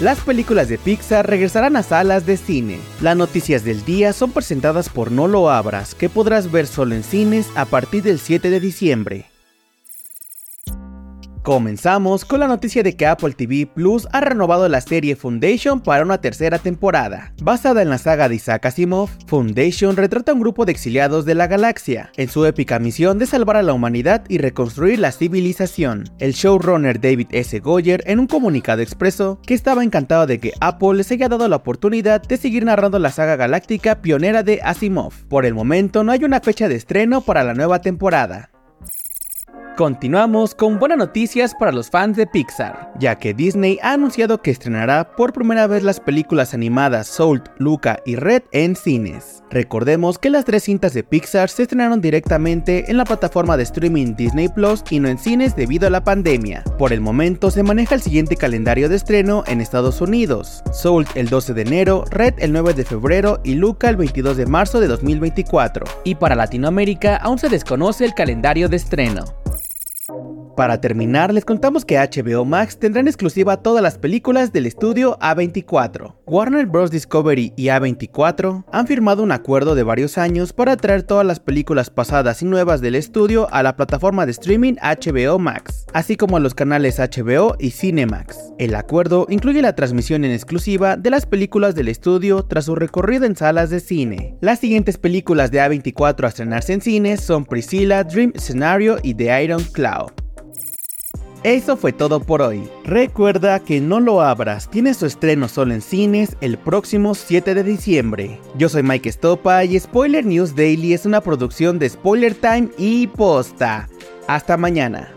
Las películas de Pixar regresarán a salas de cine. Las noticias del día son presentadas por No lo abras, que podrás ver solo en cines a partir del 7 de diciembre. Comenzamos con la noticia de que Apple TV Plus ha renovado la serie Foundation para una tercera temporada. Basada en la saga de Isaac Asimov, Foundation retrata a un grupo de exiliados de la galaxia en su épica misión de salvar a la humanidad y reconstruir la civilización. El showrunner David S. Goyer en un comunicado expresó que estaba encantado de que Apple les haya dado la oportunidad de seguir narrando la saga galáctica pionera de Asimov. Por el momento no hay una fecha de estreno para la nueva temporada. Continuamos con buenas noticias para los fans de Pixar, ya que Disney ha anunciado que estrenará por primera vez las películas animadas Soul, Luca y Red en cines. Recordemos que las tres cintas de Pixar se estrenaron directamente en la plataforma de streaming Disney Plus y no en cines debido a la pandemia. Por el momento se maneja el siguiente calendario de estreno en Estados Unidos: Soul el 12 de enero, Red el 9 de febrero y Luca el 22 de marzo de 2024. Y para Latinoamérica aún se desconoce el calendario de estreno. Para terminar, les contamos que HBO Max tendrá en exclusiva todas las películas del estudio A24. Warner Bros. Discovery y A24 han firmado un acuerdo de varios años para traer todas las películas pasadas y nuevas del estudio a la plataforma de streaming HBO Max, así como a los canales HBO y Cinemax. El acuerdo incluye la transmisión en exclusiva de las películas del estudio tras su recorrido en salas de cine. Las siguientes películas de A24 a estrenarse en cines son Priscilla, Dream Scenario y The Iron Cloud. Eso fue todo por hoy. Recuerda que No lo abras, tiene su estreno solo en cines el próximo 7 de diciembre. Yo soy Mike Stopa y Spoiler News Daily es una producción de Spoiler Time y Posta. Hasta mañana.